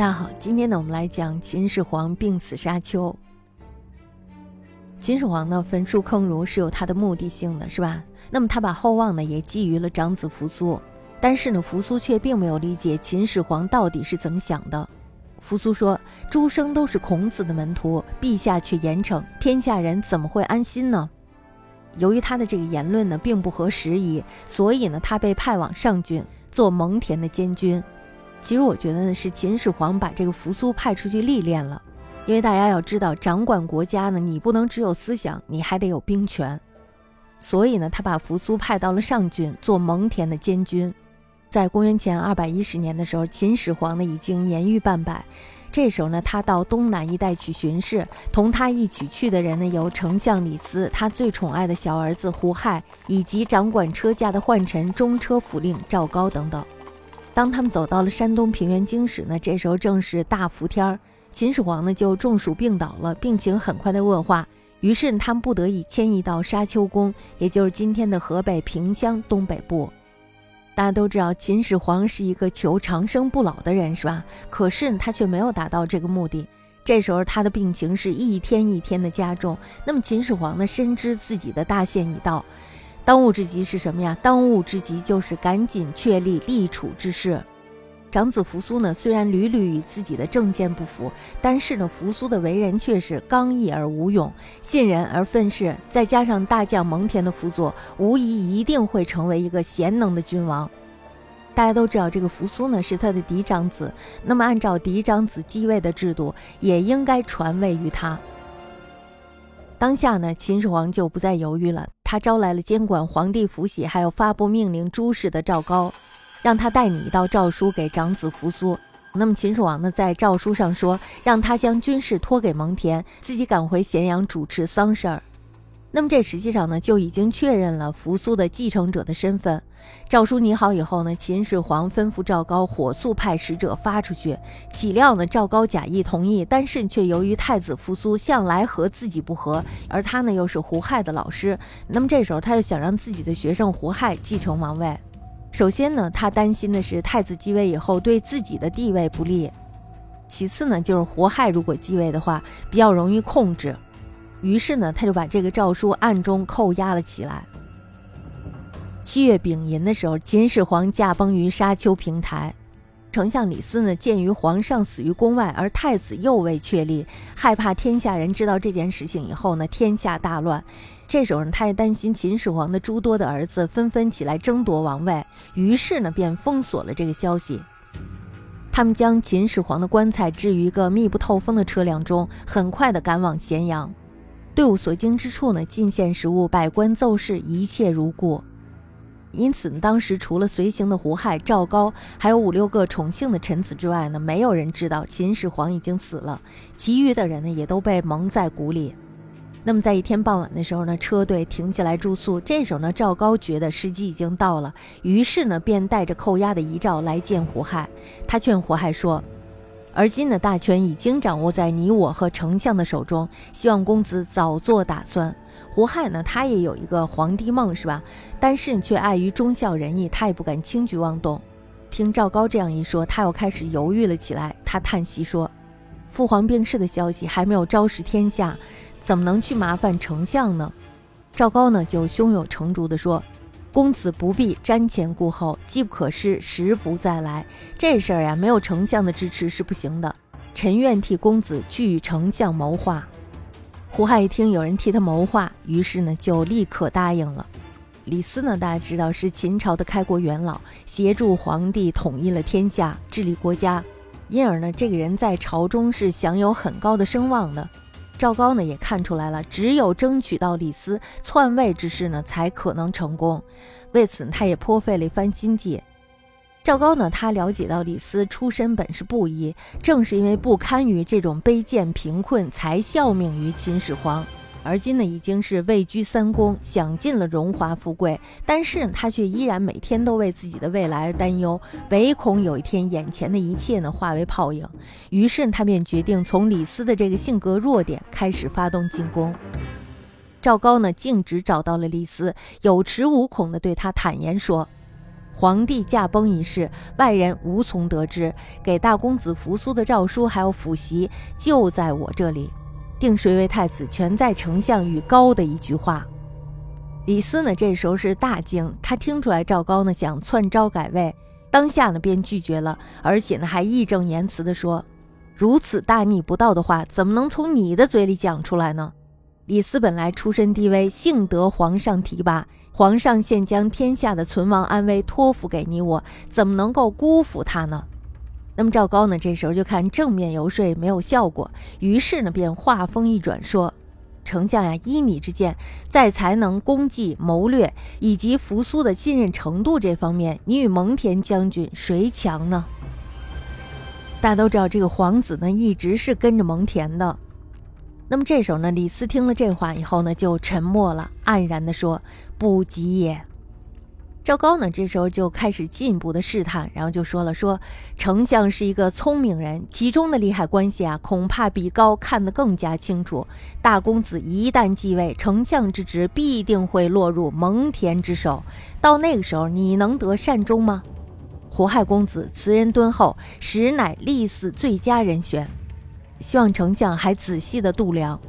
大家好，今天呢，我们来讲秦始皇病死沙丘。秦始皇呢，焚书坑儒是有他的目的性的，是吧？那么他把厚望呢，也寄予了长子扶苏，但是呢，扶苏却并没有理解秦始皇到底是怎么想的。扶苏说：“诸生都是孔子的门徒，陛下却严惩天下人，怎么会安心呢？”由于他的这个言论呢，并不合时宜，所以呢，他被派往上郡做蒙恬的监军。其实我觉得呢，是秦始皇把这个扶苏派出去历练了，因为大家要知道，掌管国家呢，你不能只有思想，你还得有兵权。所以呢，他把扶苏派到了上郡做蒙恬的监军。在公元前二百一十年的时候，秦始皇呢已经年逾半百，这时候呢，他到东南一带去巡视，同他一起去的人呢有丞相李斯，他最宠爱的小儿子胡亥，以及掌管车驾的宦臣中车府令赵高等等。当他们走到了山东平原京时呢，这时候正是大伏天儿，秦始皇呢就中暑病倒了，病情很快的恶化，于是他们不得已迁移到沙丘宫，也就是今天的河北平乡东北部。大家都知道秦始皇是一个求长生不老的人，是吧？可是他却没有达到这个目的，这时候他的病情是一天一天的加重。那么秦始皇呢，深知自己的大限已到。当务之急是什么呀？当务之急就是赶紧确立立储之事。长子扶苏呢，虽然屡屡与自己的政见不符，但是呢，扶苏的为人却是刚毅而无勇，信人而愤世，再加上大将蒙恬的辅佐，无疑一定会成为一个贤能的君王。大家都知道，这个扶苏呢是他的嫡长子，那么按照嫡长子继位的制度，也应该传位于他。当下呢，秦始皇就不再犹豫了。他招来了监管皇帝福玺还有发布命令诸事的赵高，让他带你一道诏书给长子扶苏。那么秦始皇呢，在诏书上说，让他将军事托给蒙恬，自己赶回咸阳主持丧事儿。那么这实际上呢，就已经确认了扶苏的继承者的身份。诏书拟好以后呢，秦始皇吩咐赵高火速派使者发出去。岂料呢，赵高假意同意，但是却由于太子扶苏向来和自己不和，而他呢又是胡亥的老师，那么这时候他就想让自己的学生胡亥继承王位。首先呢，他担心的是太子继位以后对自己的地位不利；其次呢，就是胡亥如果继位的话，比较容易控制。于是呢，他就把这个诏书暗中扣押了起来。七月丙寅的时候，秦始皇驾崩于沙丘平台。丞相李斯呢，鉴于皇上死于宫外，而太子又未确立，害怕天下人知道这件事情以后呢，天下大乱。这时候呢，他也担心秦始皇的诸多的儿子纷纷起来争夺王位，于是呢，便封锁了这个消息。他们将秦始皇的棺材置于一个密不透风的车辆中，很快的赶往咸阳。队伍所经之处呢，进献食物，百官奏事，一切如故。因此呢，当时除了随行的胡亥、赵高，还有五六个宠幸的臣子之外呢，没有人知道秦始皇已经死了。其余的人呢，也都被蒙在鼓里。那么在一天傍晚的时候呢，车队停下来住宿。这时候呢，赵高觉得时机已经到了，于是呢，便带着扣押的遗诏来见胡亥。他劝胡亥说。而今的大权已经掌握在你我和丞相的手中，希望公子早做打算。胡亥呢，他也有一个皇帝梦，是吧？但是却碍于忠孝仁义，他也不敢轻举妄动。听赵高这样一说，他又开始犹豫了起来。他叹息说：“父皇病逝的消息还没有昭示天下，怎么能去麻烦丞相呢？”赵高呢，就胸有成竹地说。公子不必瞻前顾后，机不可失，时不再来。这事儿呀，没有丞相的支持是不行的。臣愿替公子去与丞相谋划。胡亥一听有人替他谋划，于是呢就立刻答应了。李斯呢，大家知道是秦朝的开国元老，协助皇帝统一了天下，治理国家，因而呢，这个人在朝中是享有很高的声望的。赵高呢也看出来了，只有争取到李斯篡位之事呢，才可能成功。为此，他也颇费了一番心计。赵高呢，他了解到李斯出身本是布衣，正是因为不堪于这种卑贱贫困，才效命于秦始皇。而今呢，已经是位居三公，享尽了荣华富贵，但是他却依然每天都为自己的未来而担忧，唯恐有一天眼前的一切呢化为泡影。于是他便决定从李斯的这个性格弱点开始发动进攻。赵高呢径直找到了李斯，有恃无恐地对他坦言说：“皇帝驾崩一事，外人无从得知。给大公子扶苏的诏书还有府席就在我这里，定谁为太子，全在丞相与高的一句话。李斯呢，这时候是大惊，他听出来赵高呢想篡招改位，当下呢便拒绝了，而且呢还义正言辞地说：“如此大逆不道的话，怎么能从你的嘴里讲出来呢？”李斯本来出身低微，幸得皇上提拔，皇上现将天下的存亡安危托付给你我，怎么能够辜负他呢？那么赵高呢，这时候就看正面游说没有效果，于是呢便话锋一转说。丞相呀，依你之见，在才能、功绩、谋略以及扶苏的信任程度这方面，你与蒙恬将军谁强呢？大家都知道，这个皇子呢一直是跟着蒙恬的。那么这时候呢，李斯听了这话以后呢，就沉默了，黯然地说：“不及也。”赵高呢，这时候就开始进一步的试探，然后就说了：“说丞相是一个聪明人，其中的利害关系啊，恐怕比高看得更加清楚。大公子一旦继位，丞相之职必定会落入蒙恬之手，到那个时候，你能得善终吗？胡亥公子此人敦厚，实乃立嗣最佳人选，希望丞相还仔细的度量。”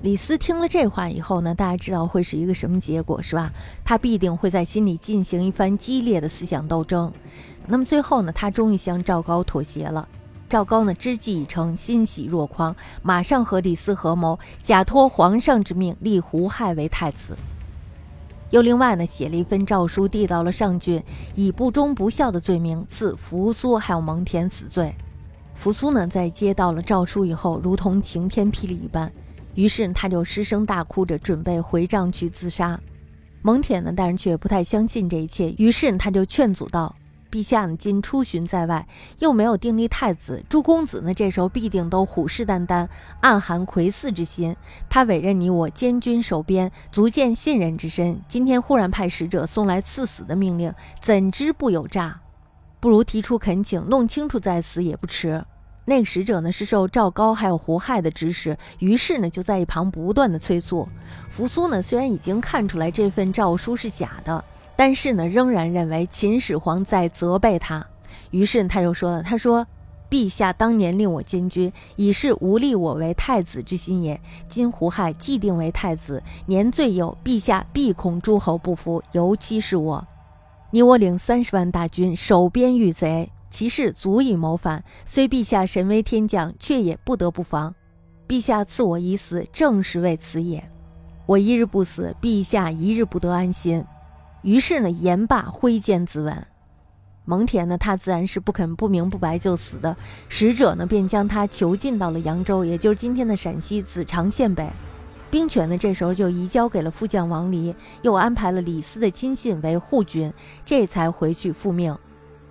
李斯听了这话以后呢，大家知道会是一个什么结果是吧？他必定会在心里进行一番激烈的思想斗争。那么最后呢，他终于向赵高妥协了。赵高呢知计已成，欣喜若狂，马上和李斯合谋，假托皇上之命立胡亥为太子。又另外呢写了一份诏书递到了上郡，以不忠不孝的罪名赐扶苏还有蒙恬死罪。扶苏呢在接到了诏书以后，如同晴天霹雳一般。于是他就失声大哭着，准备回帐去自杀。蒙恬呢，但是却不太相信这一切。于是他就劝阻道：“陛下呢，今出巡在外，又没有订立太子，诸公子呢，这时候必定都虎视眈眈，暗含窥伺之心。他委任你我监军守边，足见信任之深。今天忽然派使者送来赐死的命令，怎知不有诈？不如提出恳请，弄清楚再死也不迟。”那个使者呢是受赵高还有胡亥的指使，于是呢就在一旁不断的催促。扶苏呢虽然已经看出来这份诏书是假的，但是呢仍然认为秦始皇在责备他，于是他就说了：“他说，陛下当年令我监军，已是无立我为太子之心也。今胡亥既定为太子，年最幼，陛下必恐诸侯不服，尤其是我。你我领三十万大军，守边御贼。”其事足以谋反，虽陛下神威天降，却也不得不防。陛下赐我一死，正是为此也。我一日不死，陛下一日不得安心。于是呢，言罢挥剑自刎。蒙恬呢，他自然是不肯不明不白就死的。使者呢，便将他囚禁到了扬州，也就是今天的陕西子长县北。兵权呢，这时候就移交给了副将王离，又安排了李斯的亲信为护军，这才回去复命。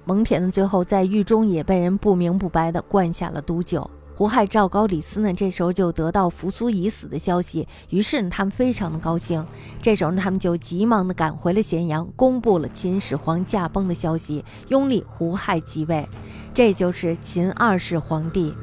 蒙恬呢，最后在狱中也被人不明不白的灌下了毒酒。胡亥、赵高、李斯呢，这时候就得到扶苏已死的消息，于是呢，他们非常的高兴。这时候呢，他们就急忙的赶回了咸阳，公布了秦始皇驾崩的消息，拥立胡亥即位，这就是秦二世皇帝。